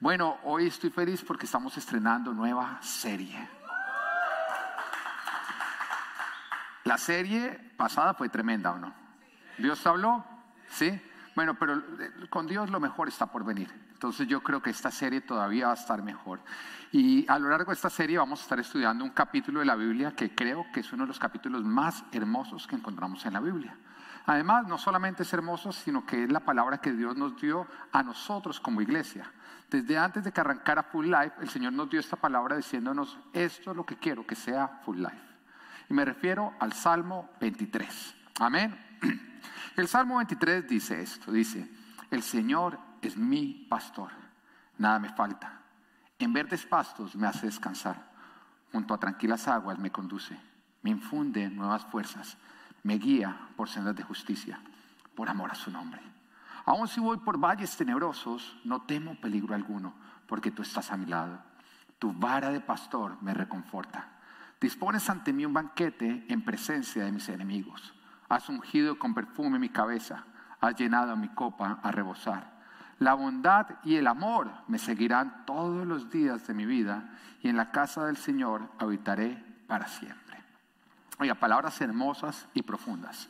Bueno, hoy estoy feliz porque estamos estrenando nueva serie. La serie pasada fue tremenda, ¿o no? ¿Dios habló? ¿Sí? Bueno, pero eh, con Dios lo mejor está por venir. Entonces yo creo que esta serie todavía va a estar mejor. Y a lo largo de esta serie vamos a estar estudiando un capítulo de la Biblia que creo que es uno de los capítulos más hermosos que encontramos en la Biblia. Además, no solamente es hermoso, sino que es la palabra que Dios nos dio a nosotros como iglesia. Desde antes de que arrancara Full Life, el Señor nos dio esta palabra diciéndonos, esto es lo que quiero que sea Full Life. Y me refiero al Salmo 23. Amén. El Salmo 23 dice esto, dice, el Señor es mi pastor, nada me falta. En verdes pastos me hace descansar, junto a tranquilas aguas me conduce, me infunde nuevas fuerzas, me guía por sendas de justicia, por amor a su nombre. Aun si voy por valles tenebrosos, no temo peligro alguno, porque tú estás a mi lado. Tu vara de pastor me reconforta. Dispones ante mí un banquete en presencia de mis enemigos. Has ungido con perfume mi cabeza, has llenado mi copa a rebosar. La bondad y el amor me seguirán todos los días de mi vida y en la casa del Señor habitaré para siempre. Oiga, palabras hermosas y profundas.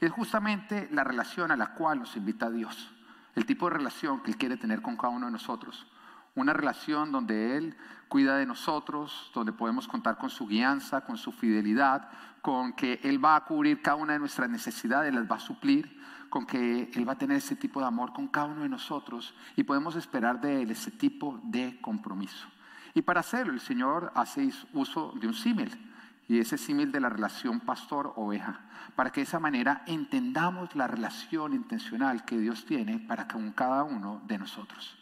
Es justamente la relación a la cual nos invita Dios, el tipo de relación que Él quiere tener con cada uno de nosotros. Una relación donde Él cuida de nosotros, donde podemos contar con su guianza, con su fidelidad, con que Él va a cubrir cada una de nuestras necesidades, las va a suplir, con que Él va a tener ese tipo de amor con cada uno de nosotros y podemos esperar de Él ese tipo de compromiso. Y para hacerlo, el Señor hace uso de un símil, y ese símil de la relación pastor-oveja, para que de esa manera entendamos la relación intencional que Dios tiene para con cada uno de nosotros.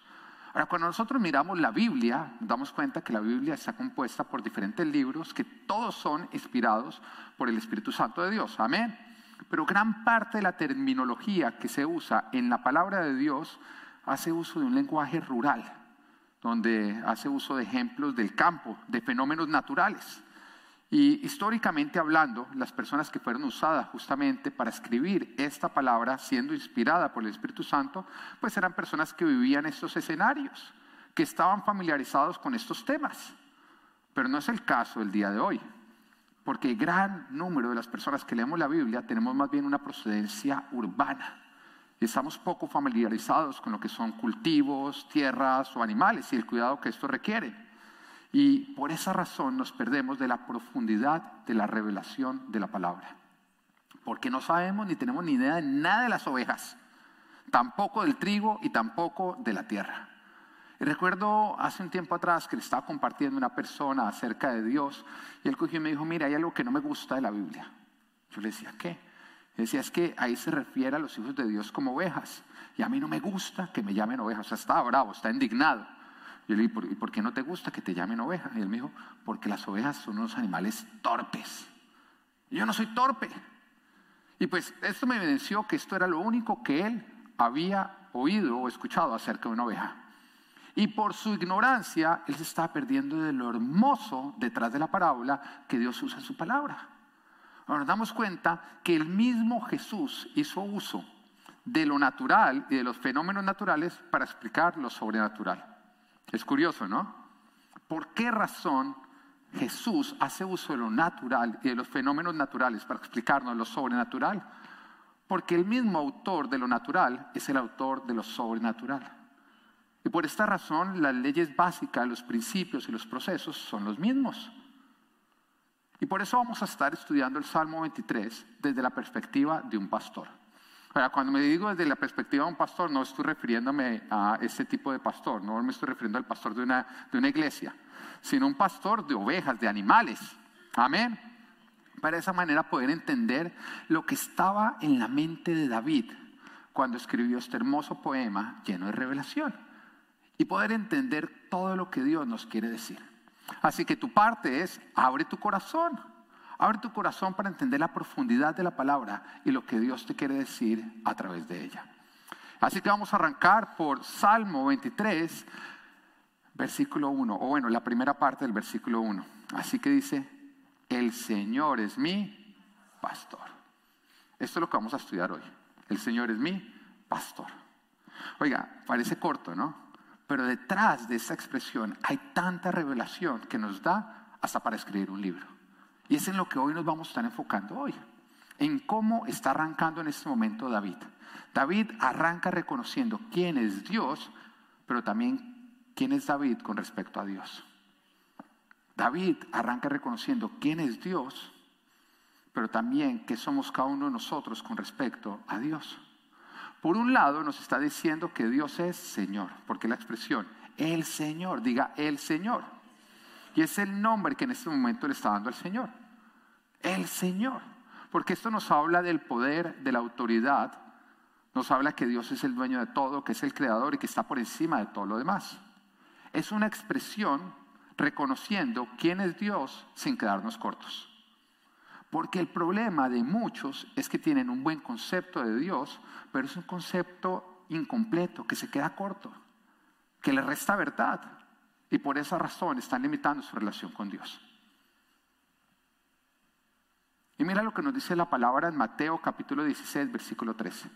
Ahora, cuando nosotros miramos la Biblia, nos damos cuenta que la Biblia está compuesta por diferentes libros que todos son inspirados por el Espíritu Santo de Dios. Amén. Pero gran parte de la terminología que se usa en la palabra de Dios hace uso de un lenguaje rural, donde hace uso de ejemplos del campo, de fenómenos naturales. Y históricamente hablando, las personas que fueron usadas justamente para escribir esta palabra, siendo inspirada por el Espíritu Santo, pues eran personas que vivían estos escenarios, que estaban familiarizados con estos temas. Pero no es el caso el día de hoy, porque gran número de las personas que leemos la Biblia tenemos más bien una procedencia urbana. Y estamos poco familiarizados con lo que son cultivos, tierras o animales y el cuidado que esto requiere. Y por esa razón nos perdemos de la profundidad de la revelación de la palabra. Porque no sabemos ni tenemos ni idea de nada de las ovejas, tampoco del trigo y tampoco de la tierra. Y recuerdo hace un tiempo atrás que le estaba compartiendo una persona acerca de Dios y él cogió y me dijo, mira, hay algo que no me gusta de la Biblia. Yo le decía, ¿qué? Él decía, es que ahí se refiere a los hijos de Dios como ovejas. Y a mí no me gusta que me llamen ovejas. O sea, está bravo, está indignado. Yo le dije, ¿y por qué no te gusta que te llamen oveja? Y él me dijo, porque las ovejas son unos animales torpes. Y yo no soy torpe. Y pues esto me evidenció que esto era lo único que él había oído o escuchado acerca de una oveja. Y por su ignorancia, él se estaba perdiendo de lo hermoso detrás de la parábola que Dios usa en su palabra. Ahora nos damos cuenta que el mismo Jesús hizo uso de lo natural y de los fenómenos naturales para explicar lo sobrenatural. Es curioso, ¿no? ¿Por qué razón Jesús hace uso de lo natural y de los fenómenos naturales para explicarnos lo sobrenatural? Porque el mismo autor de lo natural es el autor de lo sobrenatural. Y por esta razón las leyes básicas, los principios y los procesos son los mismos. Y por eso vamos a estar estudiando el Salmo 23 desde la perspectiva de un pastor cuando me digo desde la perspectiva de un pastor, no estoy refiriéndome a ese tipo de pastor, no me estoy refiriendo al pastor de una, de una iglesia, sino un pastor de ovejas, de animales. Amén. Para esa manera poder entender lo que estaba en la mente de David cuando escribió este hermoso poema lleno de revelación y poder entender todo lo que Dios nos quiere decir. Así que tu parte es, abre tu corazón Abre tu corazón para entender la profundidad de la palabra y lo que Dios te quiere decir a través de ella. Así que vamos a arrancar por Salmo 23, versículo 1, o bueno, la primera parte del versículo 1. Así que dice, el Señor es mi pastor. Esto es lo que vamos a estudiar hoy. El Señor es mi pastor. Oiga, parece corto, ¿no? Pero detrás de esa expresión hay tanta revelación que nos da hasta para escribir un libro. Y es en lo que hoy nos vamos a estar enfocando hoy, en cómo está arrancando en este momento David. David arranca reconociendo quién es Dios, pero también quién es David con respecto a Dios. David arranca reconociendo quién es Dios, pero también qué somos cada uno de nosotros con respecto a Dios. Por un lado nos está diciendo que Dios es Señor, porque la expresión el Señor, diga el Señor. Y es el nombre que en este momento le está dando al Señor. El Señor. Porque esto nos habla del poder, de la autoridad. Nos habla que Dios es el dueño de todo, que es el creador y que está por encima de todo lo demás. Es una expresión reconociendo quién es Dios sin quedarnos cortos. Porque el problema de muchos es que tienen un buen concepto de Dios, pero es un concepto incompleto, que se queda corto, que le resta verdad. Y por esa razón están limitando su relación con Dios. Y mira lo que nos dice la palabra en Mateo capítulo 16, versículo 13.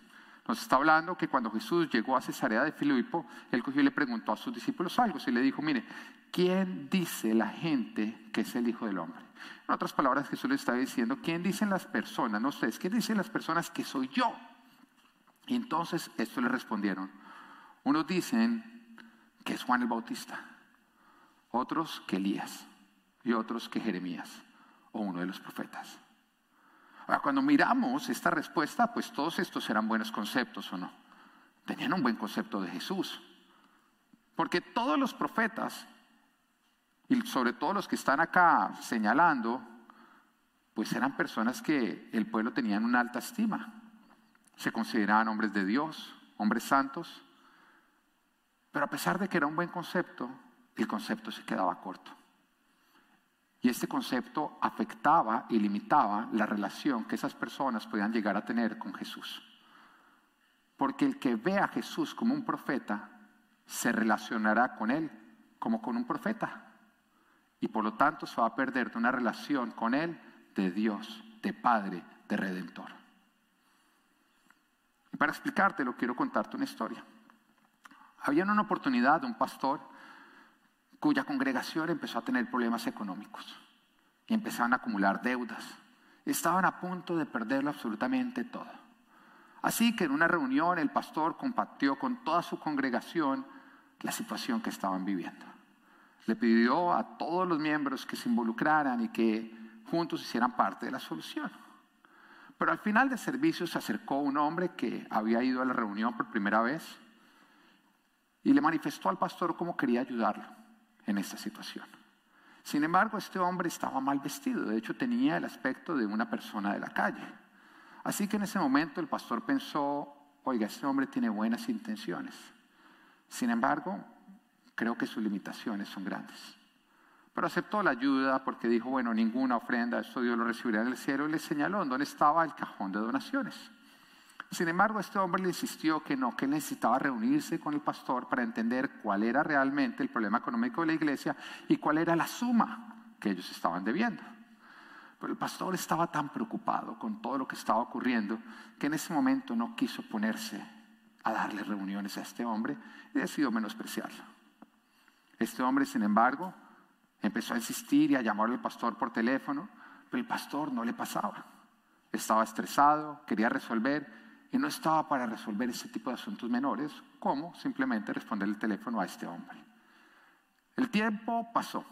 Nos está hablando que cuando Jesús llegó a Cesarea de Filipo, él cogió y le preguntó a sus discípulos algo. Y le dijo, mire, ¿quién dice la gente que es el Hijo del Hombre? En otras palabras, Jesús le está diciendo, ¿quién dicen las personas, no ustedes, quién dicen las personas que soy yo? Y entonces esto le respondieron. Unos dicen que es Juan el Bautista, otros que Elías y otros que Jeremías o uno de los profetas. Ahora, cuando miramos esta respuesta, pues todos estos eran buenos conceptos o no. Tenían un buen concepto de Jesús. Porque todos los profetas, y sobre todo los que están acá señalando, pues eran personas que el pueblo tenía en una alta estima se consideraban hombres de Dios, hombres santos, pero a pesar de que era un buen concepto, el concepto se quedaba corto. Y este concepto afectaba y limitaba la relación que esas personas podían llegar a tener con Jesús. Porque el que ve a Jesús como un profeta, se relacionará con él como con un profeta. Y por lo tanto se va a perder de una relación con él de Dios, de Padre, de Redentor. Y para explicártelo, quiero contarte una historia. Había una oportunidad de un pastor cuya congregación empezó a tener problemas económicos y empezaron a acumular deudas. Estaban a punto de perderlo absolutamente todo. Así que en una reunión el pastor compartió con toda su congregación la situación que estaban viviendo. Le pidió a todos los miembros que se involucraran y que juntos hicieran parte de la solución. Pero al final del servicio se acercó un hombre que había ido a la reunión por primera vez y le manifestó al pastor cómo quería ayudarlo en esta situación. Sin embargo, este hombre estaba mal vestido, de hecho tenía el aspecto de una persona de la calle. Así que en ese momento el pastor pensó, oiga, este hombre tiene buenas intenciones. Sin embargo, creo que sus limitaciones son grandes. Pero aceptó la ayuda porque dijo, bueno, ninguna ofrenda, esto Dios lo recibirá en el cielo, y le señaló dónde estaba el cajón de donaciones. Sin embargo, este hombre le insistió que no, que necesitaba reunirse con el pastor para entender cuál era realmente el problema económico de la iglesia y cuál era la suma que ellos estaban debiendo. Pero el pastor estaba tan preocupado con todo lo que estaba ocurriendo que en ese momento no quiso ponerse a darle reuniones a este hombre y decidió menospreciarlo. Este hombre, sin embargo, Empezó a insistir y a llamar al pastor por teléfono, pero el pastor no le pasaba. Estaba estresado, quería resolver y no estaba para resolver ese tipo de asuntos menores, como simplemente responder el teléfono a este hombre. El tiempo pasó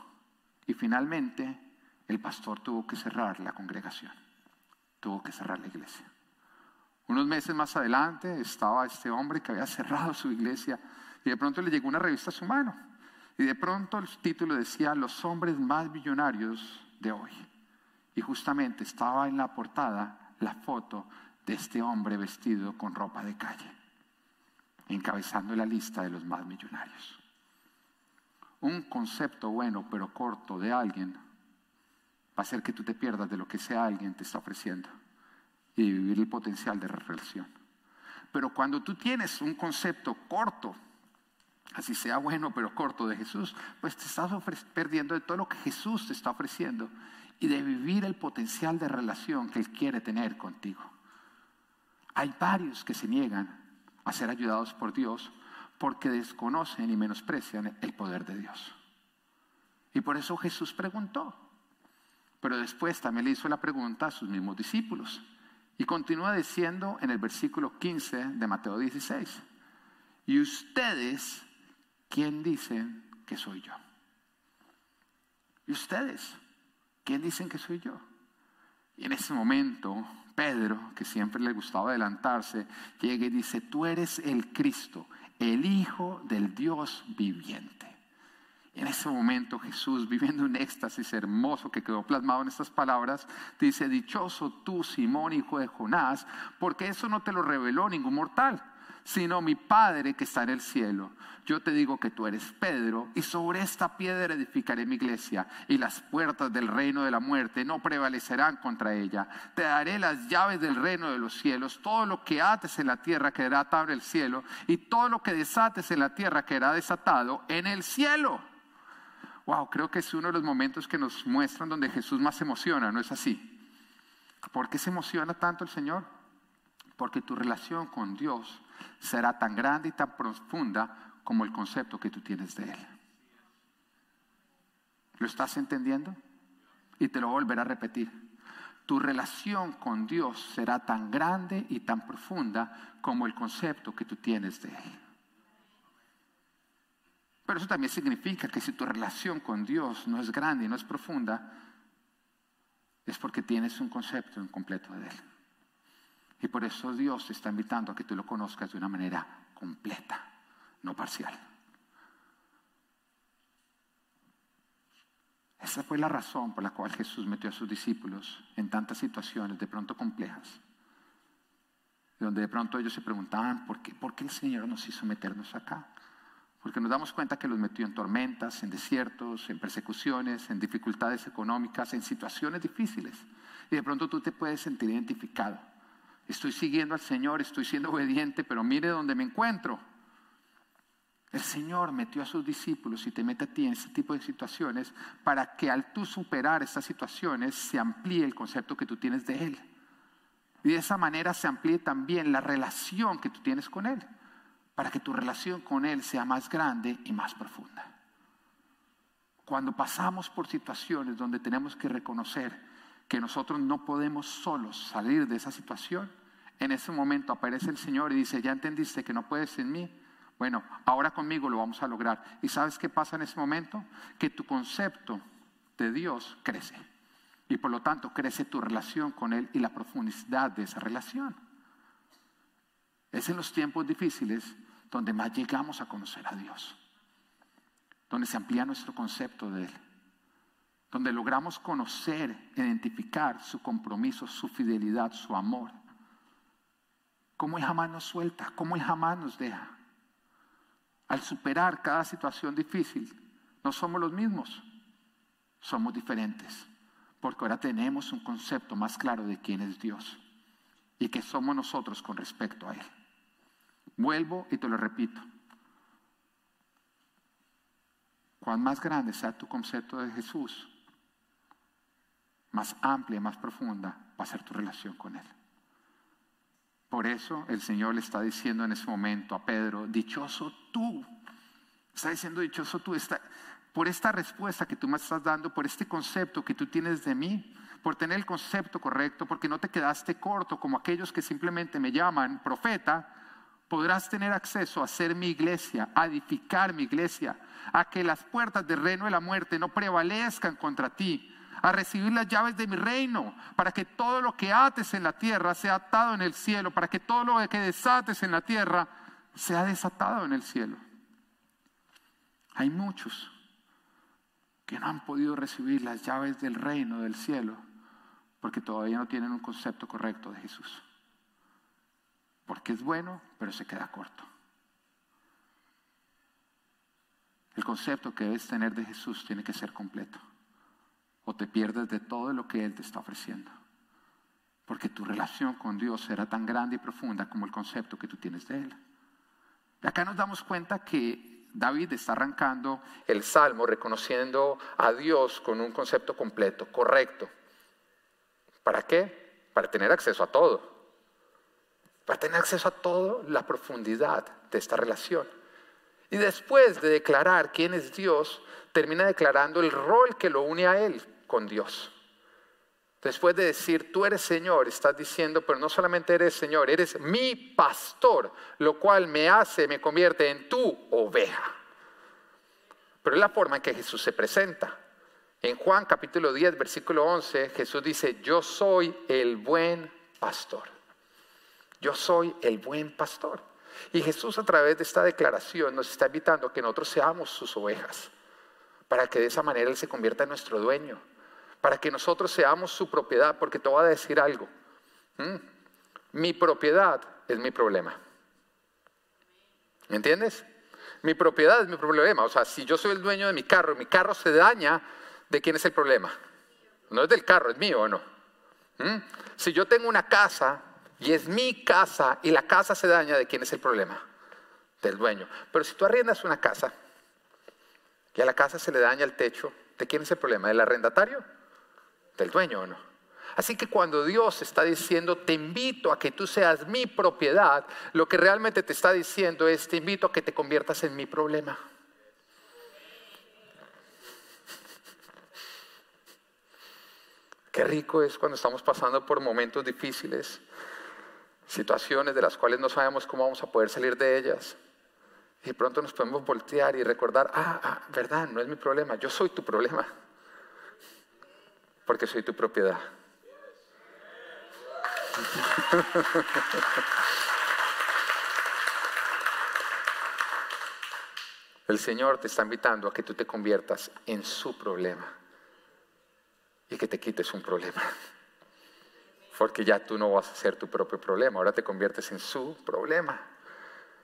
y finalmente el pastor tuvo que cerrar la congregación, tuvo que cerrar la iglesia. Unos meses más adelante estaba este hombre que había cerrado su iglesia y de pronto le llegó una revista a su mano y de pronto el título decía Los hombres más millonarios de hoy. Y justamente estaba en la portada la foto de este hombre vestido con ropa de calle, encabezando la lista de los más millonarios. Un concepto bueno pero corto de alguien va a hacer que tú te pierdas de lo que ese alguien te está ofreciendo y vivir el potencial de relación. Pero cuando tú tienes un concepto corto, así sea bueno pero corto de Jesús, pues te estás perdiendo de todo lo que Jesús te está ofreciendo y de vivir el potencial de relación que Él quiere tener contigo. Hay varios que se niegan a ser ayudados por Dios porque desconocen y menosprecian el poder de Dios. Y por eso Jesús preguntó. Pero después también le hizo la pregunta a sus mismos discípulos. Y continúa diciendo en el versículo 15 de Mateo 16. ¿Y ustedes quién dicen que soy yo? ¿Y ustedes quién dicen que soy yo? Y en ese momento, Pedro, que siempre le gustaba adelantarse, llega y dice, tú eres el Cristo, el Hijo del Dios viviente. En ese momento Jesús, viviendo un éxtasis hermoso que quedó plasmado en estas palabras, dice, dichoso tú, Simón, hijo de Jonás, porque eso no te lo reveló ningún mortal sino mi Padre que está en el cielo. Yo te digo que tú eres Pedro y sobre esta piedra edificaré mi iglesia y las puertas del reino de la muerte no prevalecerán contra ella. Te daré las llaves del reino de los cielos. Todo lo que ates en la tierra quedará atado en el cielo y todo lo que desates en la tierra quedará desatado en el cielo. Wow, creo que es uno de los momentos que nos muestran donde Jesús más emociona, ¿no es así? ¿Por qué se emociona tanto el Señor? Porque tu relación con Dios será tan grande y tan profunda como el concepto que tú tienes de Él. ¿Lo estás entendiendo? Y te lo volveré a repetir. Tu relación con Dios será tan grande y tan profunda como el concepto que tú tienes de Él. Pero eso también significa que si tu relación con Dios no es grande y no es profunda, es porque tienes un concepto incompleto de Él. Y por eso Dios te está invitando a que tú lo conozcas de una manera completa, no parcial. Esa fue la razón por la cual Jesús metió a sus discípulos en tantas situaciones de pronto complejas, donde de pronto ellos se preguntaban, ¿por qué, ¿por qué el Señor nos hizo meternos acá? Porque nos damos cuenta que los metió en tormentas, en desiertos, en persecuciones, en dificultades económicas, en situaciones difíciles. Y de pronto tú te puedes sentir identificado estoy siguiendo al Señor, estoy siendo obediente, pero mire dónde me encuentro. El Señor metió a sus discípulos y te mete a ti en ese tipo de situaciones para que al tú superar estas situaciones se amplíe el concepto que tú tienes de Él. Y de esa manera se amplíe también la relación que tú tienes con Él, para que tu relación con Él sea más grande y más profunda. Cuando pasamos por situaciones donde tenemos que reconocer que nosotros no podemos solos salir de esa situación, en ese momento aparece el Señor y dice, ya entendiste que no puedes sin mí. Bueno, ahora conmigo lo vamos a lograr. ¿Y sabes qué pasa en ese momento? Que tu concepto de Dios crece. Y por lo tanto crece tu relación con Él y la profundidad de esa relación. Es en los tiempos difíciles donde más llegamos a conocer a Dios. Donde se amplía nuestro concepto de Él. Donde logramos conocer, identificar su compromiso, su fidelidad, su amor cómo Él jamás nos suelta, cómo Él jamás nos deja. Al superar cada situación difícil, no somos los mismos, somos diferentes, porque ahora tenemos un concepto más claro de quién es Dios y qué somos nosotros con respecto a Él. Vuelvo y te lo repito. Cuán más grande sea tu concepto de Jesús, más amplia y más profunda va a ser tu relación con Él. Por eso el Señor le está diciendo en ese momento a Pedro, dichoso tú. Está diciendo, dichoso tú, por esta respuesta que tú me estás dando, por este concepto que tú tienes de mí, por tener el concepto correcto, porque no te quedaste corto como aquellos que simplemente me llaman profeta, podrás tener acceso a ser mi iglesia, a edificar mi iglesia, a que las puertas del reino de la muerte no prevalezcan contra ti, a recibir las llaves de mi reino, para que todo lo que ates en la tierra sea atado en el cielo, para que todo lo que desates en la tierra sea desatado en el cielo. Hay muchos que no han podido recibir las llaves del reino del cielo porque todavía no tienen un concepto correcto de Jesús. Porque es bueno, pero se queda corto. El concepto que debes tener de Jesús tiene que ser completo o te pierdes de todo lo que Él te está ofreciendo. Porque tu relación con Dios será tan grande y profunda como el concepto que tú tienes de Él. Acá nos damos cuenta que David está arrancando el salmo reconociendo a Dios con un concepto completo, correcto. ¿Para qué? Para tener acceso a todo. Para tener acceso a toda la profundidad de esta relación. Y después de declarar quién es Dios, termina declarando el rol que lo une a Él con Dios. Después de decir, tú eres Señor, estás diciendo, pero no solamente eres Señor, eres mi pastor, lo cual me hace, me convierte en tu oveja. Pero es la forma en que Jesús se presenta. En Juan capítulo 10, versículo 11, Jesús dice, yo soy el buen pastor. Yo soy el buen pastor. Y Jesús a través de esta declaración nos está invitando a que nosotros seamos sus ovejas, para que de esa manera Él se convierta en nuestro dueño, para que nosotros seamos su propiedad, porque te voy a decir algo. Mi propiedad es mi problema. ¿Me entiendes? Mi propiedad es mi problema. O sea, si yo soy el dueño de mi carro, mi carro se daña, ¿de quién es el problema? No es del carro, es mío o no. Si yo tengo una casa y es mi casa y la casa se daña, ¿de quién es el problema? Del dueño. Pero si tú arriendas una casa y a la casa se le daña el techo, ¿de quién es el problema? ¿Del arrendatario? ¿Del dueño o no? Así que cuando Dios está diciendo, te invito a que tú seas mi propiedad, lo que realmente te está diciendo es, te invito a que te conviertas en mi problema. Qué rico es cuando estamos pasando por momentos difíciles, situaciones de las cuales no sabemos cómo vamos a poder salir de ellas. Y pronto nos podemos voltear y recordar, ah, ah, verdad, no es mi problema, yo soy tu problema, porque soy tu propiedad. El Señor te está invitando a que tú te conviertas en su problema y que te quites un problema. Porque ya tú no vas a ser tu propio problema, ahora te conviertes en su problema.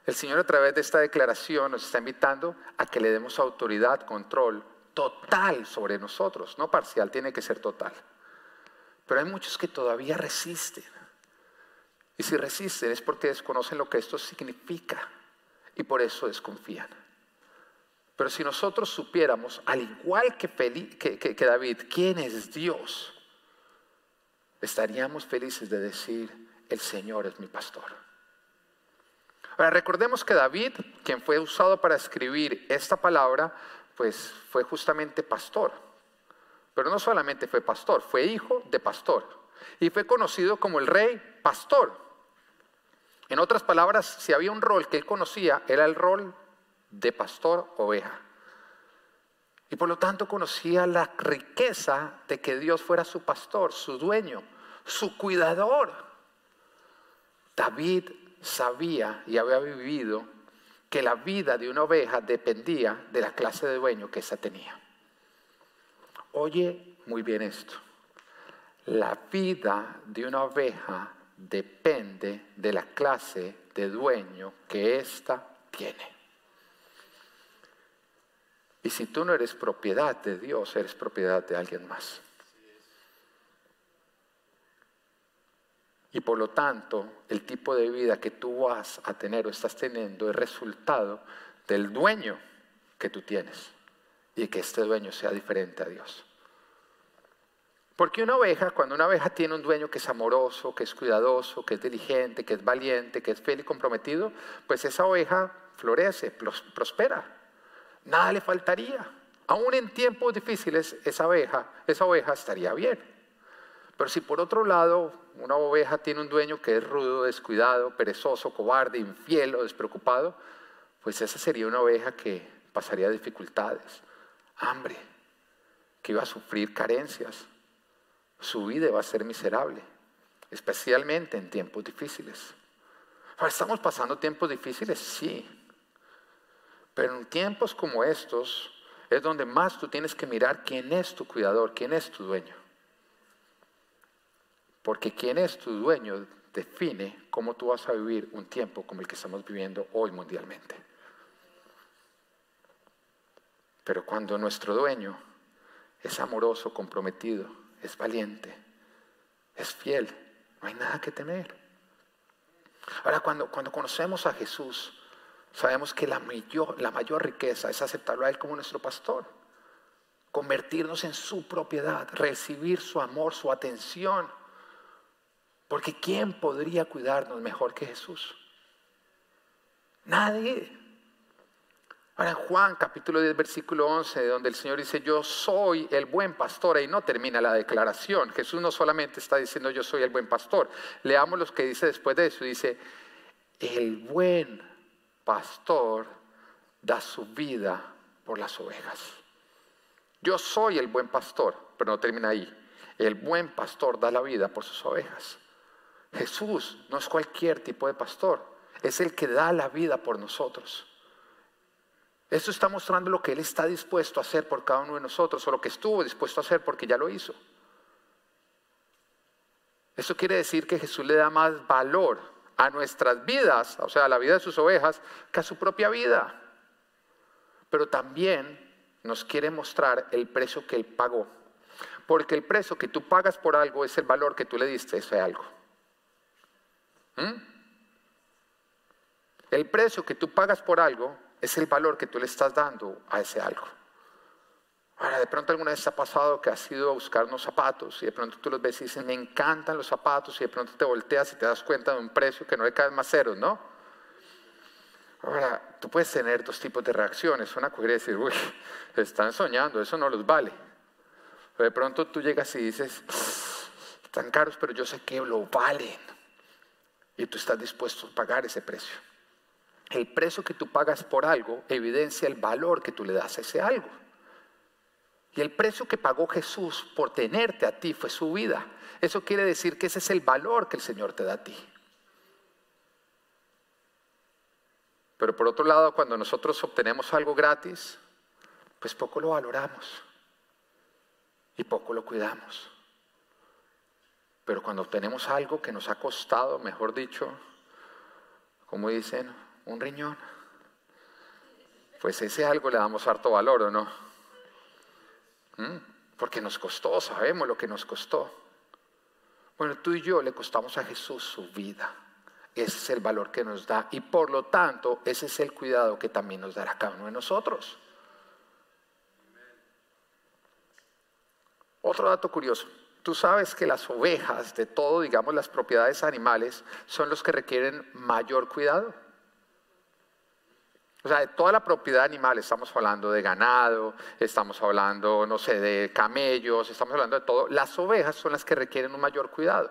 El Señor a través de esta declaración nos está invitando a que le demos autoridad, control total sobre nosotros, no parcial, tiene que ser total. Pero hay muchos que todavía resisten. Y si resisten es porque desconocen lo que esto significa y por eso desconfían. Pero si nosotros supiéramos, al igual que, que, David, quién es Dios, estaríamos felices de decir, el Señor es mi pastor. Ahora recordemos que David, quien fue usado para escribir esta palabra, pues fue justamente pastor. Pero no solamente fue pastor, fue hijo de pastor. Y fue conocido como el rey pastor. En otras palabras, si había un rol que él conocía, era el rol de pastor oveja. Y por lo tanto conocía la riqueza de que Dios fuera su pastor, su dueño, su cuidador. David sabía y había vivido que la vida de una oveja dependía de la clase de dueño que ésta tenía. Oye muy bien esto. La vida de una oveja depende de la clase de dueño que ésta tiene. Y si tú no eres propiedad de Dios, eres propiedad de alguien más. Y por lo tanto, el tipo de vida que tú vas a tener o estás teniendo es resultado del dueño que tú tienes. Y que este dueño sea diferente a Dios. Porque una oveja, cuando una oveja tiene un dueño que es amoroso, que es cuidadoso, que es diligente, que es valiente, que es fiel y comprometido, pues esa oveja florece, prospera. Nada le faltaría. Aún en tiempos difíciles, esa oveja, esa oveja estaría bien. Pero si por otro lado una oveja tiene un dueño que es rudo, descuidado, perezoso, cobarde, infiel o despreocupado, pues esa sería una oveja que pasaría dificultades, hambre, que iba a sufrir carencias, su vida va a ser miserable, especialmente en tiempos difíciles. ¿estamos pasando tiempos difíciles? Sí. Pero en tiempos como estos es donde más tú tienes que mirar quién es tu cuidador, quién es tu dueño. Porque quién es tu dueño define cómo tú vas a vivir un tiempo como el que estamos viviendo hoy mundialmente. Pero cuando nuestro dueño es amoroso, comprometido, es valiente, es fiel, no hay nada que temer. Ahora, cuando, cuando conocemos a Jesús, sabemos que la mayor, la mayor riqueza es aceptarlo a Él como nuestro pastor, convertirnos en su propiedad, recibir su amor, su atención. Porque ¿quién podría cuidarnos mejor que Jesús? Nadie. Ahora en Juan capítulo 10 versículo 11, donde el Señor dice, yo soy el buen pastor, ahí no termina la declaración. Jesús no solamente está diciendo yo soy el buen pastor. Leamos lo que dice después de eso. Dice, el buen pastor da su vida por las ovejas. Yo soy el buen pastor, pero no termina ahí. El buen pastor da la vida por sus ovejas. Jesús no es cualquier tipo de pastor, es el que da la vida por nosotros. Eso está mostrando lo que Él está dispuesto a hacer por cada uno de nosotros, o lo que estuvo dispuesto a hacer porque ya lo hizo. Eso quiere decir que Jesús le da más valor a nuestras vidas, o sea, a la vida de sus ovejas, que a su propia vida. Pero también nos quiere mostrar el precio que Él pagó. Porque el precio que tú pagas por algo es el valor que tú le diste a ese algo. ¿Mm? El precio que tú pagas por algo es el valor que tú le estás dando a ese algo. Ahora, de pronto alguna vez ha pasado que has ido a buscar unos zapatos y de pronto tú los ves y dices, me encantan los zapatos y de pronto te volteas y te das cuenta de un precio que no le cae más ceros, ¿no? Ahora, tú puedes tener dos tipos de reacciones. Una quiere decir, uy, están soñando, eso no los vale. De pronto tú llegas y dices, están caros, pero yo sé que lo valen. Y tú estás dispuesto a pagar ese precio. El precio que tú pagas por algo evidencia el valor que tú le das a ese algo. Y el precio que pagó Jesús por tenerte a ti fue su vida. Eso quiere decir que ese es el valor que el Señor te da a ti. Pero por otro lado, cuando nosotros obtenemos algo gratis, pues poco lo valoramos y poco lo cuidamos. Pero cuando obtenemos algo que nos ha costado, mejor dicho, como dicen, un riñón. Pues ese algo le damos harto valor, ¿o no? ¿Mm? Porque nos costó, sabemos lo que nos costó. Bueno, tú y yo le costamos a Jesús su vida. Ese es el valor que nos da y por lo tanto ese es el cuidado que también nos dará cada uno de nosotros. Otro dato curioso. Tú sabes que las ovejas, de todo, digamos, las propiedades animales, son los que requieren mayor cuidado. O sea, de toda la propiedad animal, estamos hablando de ganado, estamos hablando, no sé, de camellos, estamos hablando de todo. Las ovejas son las que requieren un mayor cuidado.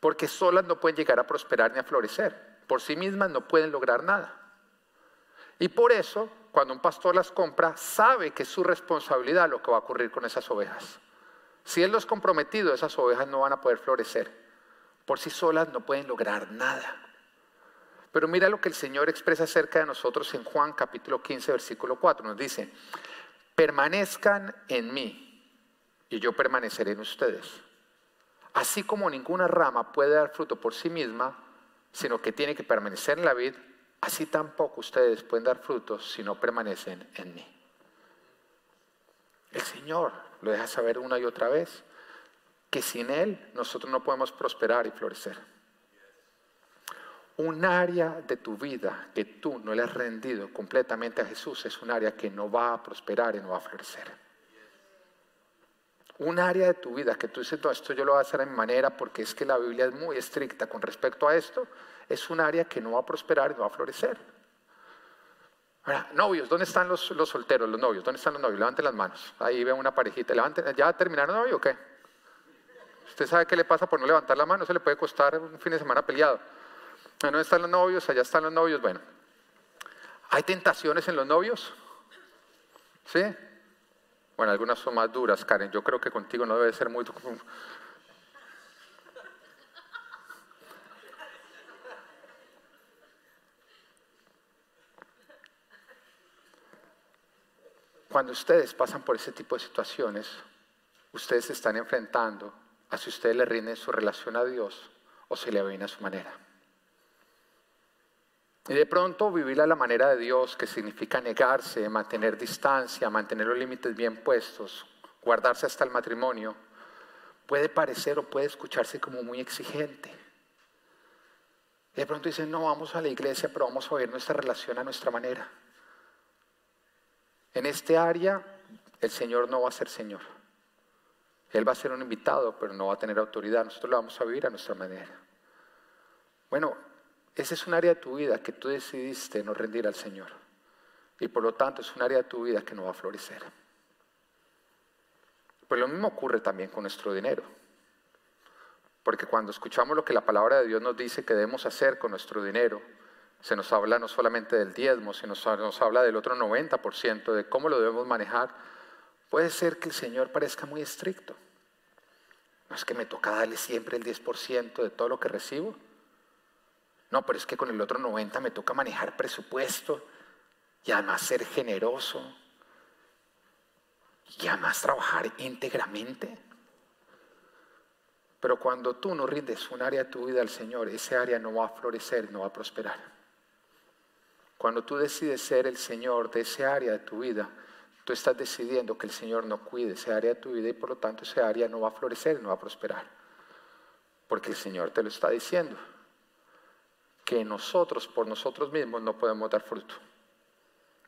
Porque solas no pueden llegar a prosperar ni a florecer. Por sí mismas no pueden lograr nada. Y por eso, cuando un pastor las compra, sabe que es su responsabilidad lo que va a ocurrir con esas ovejas. Si él los comprometido, esas ovejas no van a poder florecer. Por sí solas no pueden lograr nada. Pero mira lo que el Señor expresa acerca de nosotros en Juan capítulo 15, versículo 4. Nos dice, permanezcan en mí y yo permaneceré en ustedes. Así como ninguna rama puede dar fruto por sí misma, sino que tiene que permanecer en la vid, así tampoco ustedes pueden dar frutos si no permanecen en mí. El Señor lo deja saber una y otra vez, que sin Él nosotros no podemos prosperar y florecer un área de tu vida que tú no le has rendido completamente a Jesús es un área que no va a prosperar y no va a florecer. Un área de tu vida que tú dices, no, esto yo lo voy a hacer a mi manera porque es que la Biblia es muy estricta con respecto a esto, es un área que no va a prosperar y no va a florecer. Ahora, novios, ¿dónde están los, solteros, los novios? ¿Dónde están los novios? Levanten las manos. Ahí veo una parejita. ¿Ya terminaron novio o qué? Usted sabe qué le pasa por no levantar la mano, se le puede costar un fin de semana peleado. ¿Dónde están los novios? Allá están los novios. Bueno, ¿hay tentaciones en los novios? ¿Sí? Bueno, algunas son más duras, Karen. Yo creo que contigo no debe ser muy... Cuando ustedes pasan por ese tipo de situaciones, ustedes se están enfrentando a si ustedes le rinden su relación a Dios o se le avena a su manera. Y de pronto vivir a la manera de Dios, que significa negarse, mantener distancia, mantener los límites bien puestos, guardarse hasta el matrimonio, puede parecer o puede escucharse como muy exigente. Y de pronto dicen, no, vamos a la iglesia, pero vamos a ver nuestra relación a nuestra manera. En este área, el Señor no va a ser Señor. Él va a ser un invitado, pero no va a tener autoridad. Nosotros lo vamos a vivir a nuestra manera. Bueno, ese es un área de tu vida que tú decidiste no rendir al Señor. Y por lo tanto es un área de tu vida que no va a florecer. Pues lo mismo ocurre también con nuestro dinero. Porque cuando escuchamos lo que la palabra de Dios nos dice que debemos hacer con nuestro dinero, se nos habla no solamente del diezmo, sino nos habla del otro 90%, de cómo lo debemos manejar. Puede ser que el Señor parezca muy estricto. No es que me toca darle siempre el 10% de todo lo que recibo. No, pero es que con el otro 90% me toca manejar presupuesto y además ser generoso y además trabajar íntegramente. Pero cuando tú no rindes un área de tu vida al Señor, ese área no va a florecer, no va a prosperar. Cuando tú decides ser el Señor de ese área de tu vida, tú estás decidiendo que el Señor no cuide ese área de tu vida y por lo tanto ese área no va a florecer, no va a prosperar. Porque el Señor te lo está diciendo. Que nosotros por nosotros mismos no podemos dar fruto.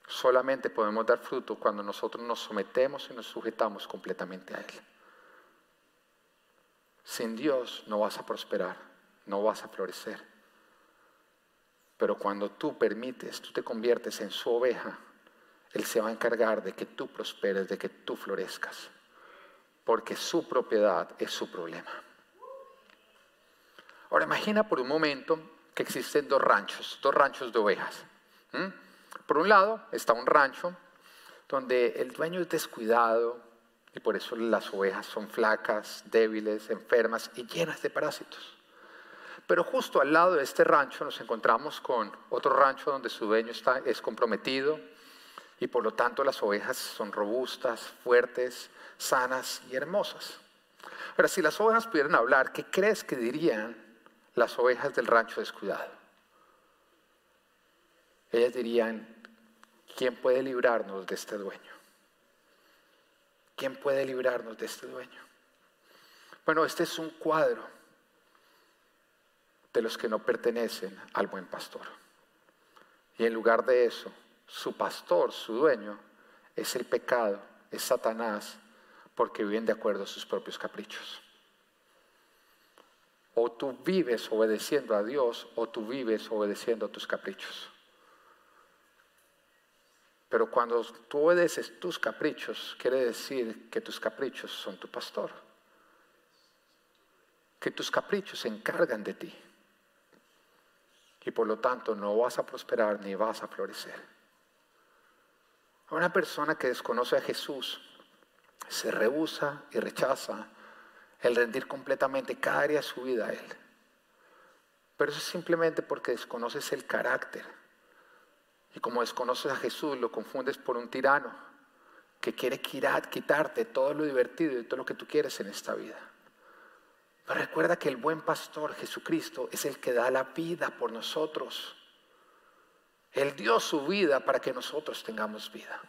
Solamente podemos dar fruto cuando nosotros nos sometemos y nos sujetamos completamente a Él. Sin Dios no vas a prosperar, no vas a florecer. Pero cuando tú permites, tú te conviertes en su oveja, Él se va a encargar de que tú prosperes, de que tú florezcas. Porque su propiedad es su problema. Ahora imagina por un momento que existen dos ranchos, dos ranchos de ovejas. Por un lado está un rancho donde el dueño es descuidado, y por eso las ovejas son flacas, débiles, enfermas y llenas de parásitos. Pero justo al lado de este rancho nos encontramos con otro rancho donde su dueño está, es comprometido y por lo tanto las ovejas son robustas, fuertes, sanas y hermosas. Ahora, si las ovejas pudieran hablar, ¿qué crees que dirían las ovejas del rancho descuidado? Ellas dirían, ¿quién puede librarnos de este dueño? ¿Quién puede librarnos de este dueño? Bueno, este es un cuadro de los que no pertenecen al buen pastor. Y en lugar de eso, su pastor, su dueño, es el pecado, es Satanás, porque viven de acuerdo a sus propios caprichos. O tú vives obedeciendo a Dios o tú vives obedeciendo a tus caprichos. Pero cuando tú obedeces tus caprichos, quiere decir que tus caprichos son tu pastor. Que tus caprichos se encargan de ti. Y por lo tanto no vas a prosperar ni vas a florecer. Una persona que desconoce a Jesús se rehúsa y rechaza el rendir completamente cada área de su vida a Él. Pero eso es simplemente porque desconoces el carácter y como desconoces a Jesús, lo confundes por un tirano que quiere quitarte todo lo divertido y todo lo que tú quieres en esta vida. Pero recuerda que el buen pastor Jesucristo es el que da la vida por nosotros. Él dio su vida para que nosotros tengamos vida.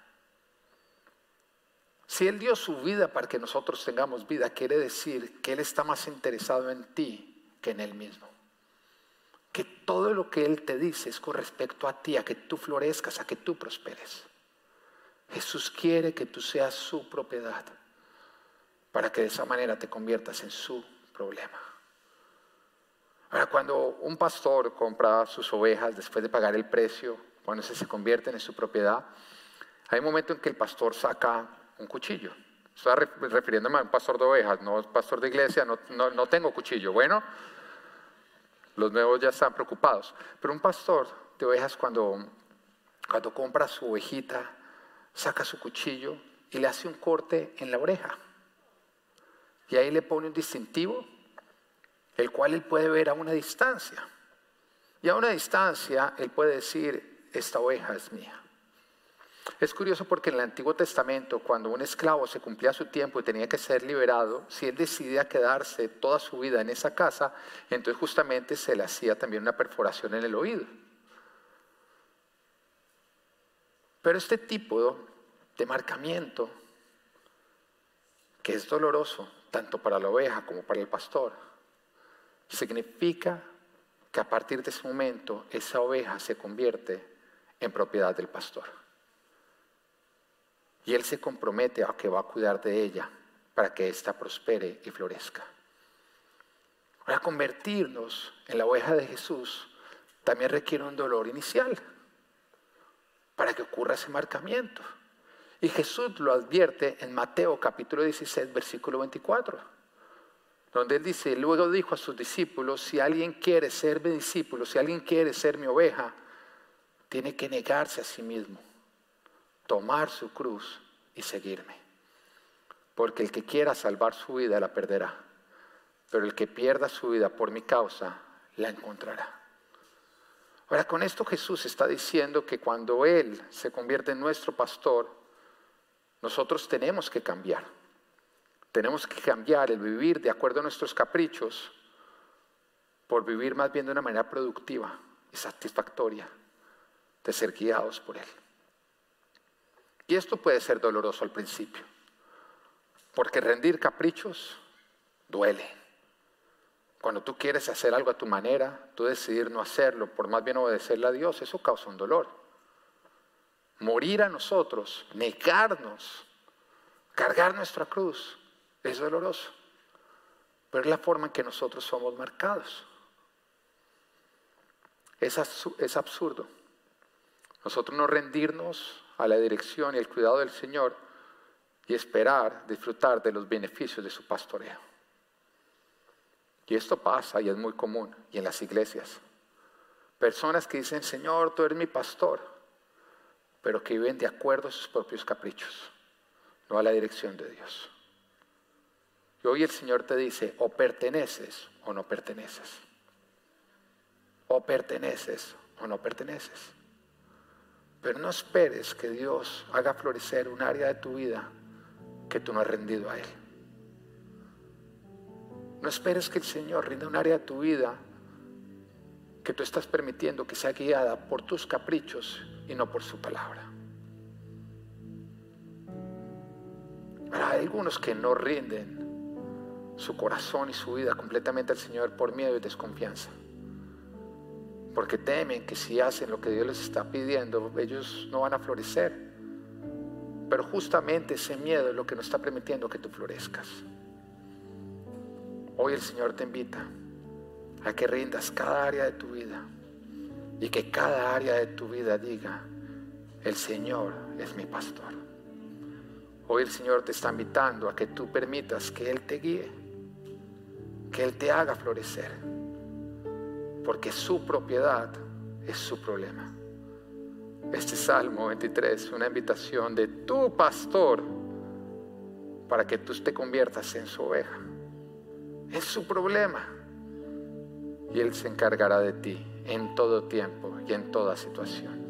Si Él dio su vida para que nosotros tengamos vida, quiere decir que Él está más interesado en ti que en Él mismo que todo lo que Él te dice es con respecto a ti, a que tú florezcas, a que tú prosperes. Jesús quiere que tú seas su propiedad para que de esa manera te conviertas en su problema. Ahora, cuando un pastor compra sus ovejas después de pagar el precio, cuando se, se convierten en su propiedad, hay un momento en que el pastor saca un cuchillo. Estoy refiriéndome a un pastor de ovejas, no pastor de iglesia, no, no, tengo cuchillo. Bueno, los nuevos ya están preocupados. Pero un pastor de ovejas cuando, cuando compra su ovejita, saca su cuchillo y le hace un corte en la oreja. Y ahí le pone un distintivo, el cual él puede ver a una distancia. Y a una distancia él puede decir, esta oveja es mía. Es curioso porque en el Antiguo Testamento, cuando un esclavo se cumplía su tiempo y tenía que ser liberado, si él decidía quedarse toda su vida en esa casa, entonces justamente se le hacía también una perforación en el oído. Pero este tipo de marcamiento, que es doloroso tanto para la oveja como para el pastor, significa que a partir de ese momento esa oveja se convierte en propiedad del pastor. Y Él se compromete a que va a cuidar de ella para que ésta prospere y florezca. Para convertirnos en la oveja de Jesús también requiere un dolor inicial para que ocurra ese marcamiento. Y Jesús lo advierte en Mateo capítulo 16, versículo 24, donde él dice, luego dijo a sus discípulos, si alguien quiere ser mi discípulo, si alguien quiere ser mi oveja, tiene que negarse a sí mismo, tomar su cruz y seguirme. Porque el que quiera salvar su vida la perderá, pero el que pierda su vida por mi causa la encontrará. Ahora, con esto Jesús está diciendo que cuando Él se convierte en nuestro pastor, nosotros tenemos que cambiar. Tenemos que cambiar el vivir de acuerdo a nuestros caprichos por vivir más bien de una manera productiva y satisfactoria, de ser guiados por Él. Y esto puede ser doloroso al principio, porque rendir caprichos duele. Cuando tú quieres hacer algo a tu manera, tú decidir no hacerlo, por más bien obedecerle a Dios, eso causa un dolor. Morir a nosotros, negarnos, cargar nuestra cruz, es doloroso. Pero es la forma en que nosotros somos marcados. Es, absurdo. Nosotros no rendirnos a la dirección y el cuidado del Señor y esperar disfrutar de los beneficios de su pastoreo. Y esto pasa y es muy común, y en las iglesias. Personas que dicen, Señor, tú eres mi pastor, pero que viven de acuerdo a sus propios caprichos, no a la dirección de Dios. Y hoy el Señor te dice, o perteneces o no perteneces. O perteneces o no perteneces. Pero no esperes que Dios haga florecer un área de tu vida que tú no has rendido a Él. No esperes que el Señor rinda un área de tu vida que tú estás permitiendo que sea guiada por tus caprichos y no por su palabra. hay algunos que no rinden su corazón y su vida completamente al Señor por miedo y desconfianza. Porque temen que si hacen lo que Dios les está pidiendo, ellos no van a florecer. Pero justamente ese miedo es lo que no está permitiendo que tú florezcas. Hoy el Señor te invita a que rindas cada área de tu vida y que cada área de tu vida diga, el Señor es mi pastor. Hoy el Señor te está invitando a que tú permitas que Él te guíe, que Él te haga florecer, porque su propiedad es su problema. Este Salmo 23 es una invitación de tu pastor para que tú te conviertas en su oveja. Es su problema. Y Él se encargará de ti en todo tiempo y en toda situación.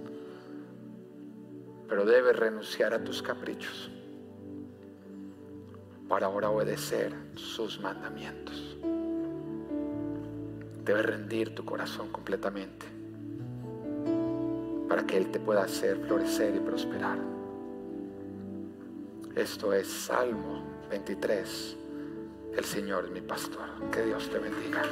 Pero debes renunciar a tus caprichos para ahora obedecer sus mandamientos. Debes rendir tu corazón completamente para que Él te pueda hacer florecer y prosperar. Esto es Salmo 23 el Señor es mi pastor. Que Dios te bendiga.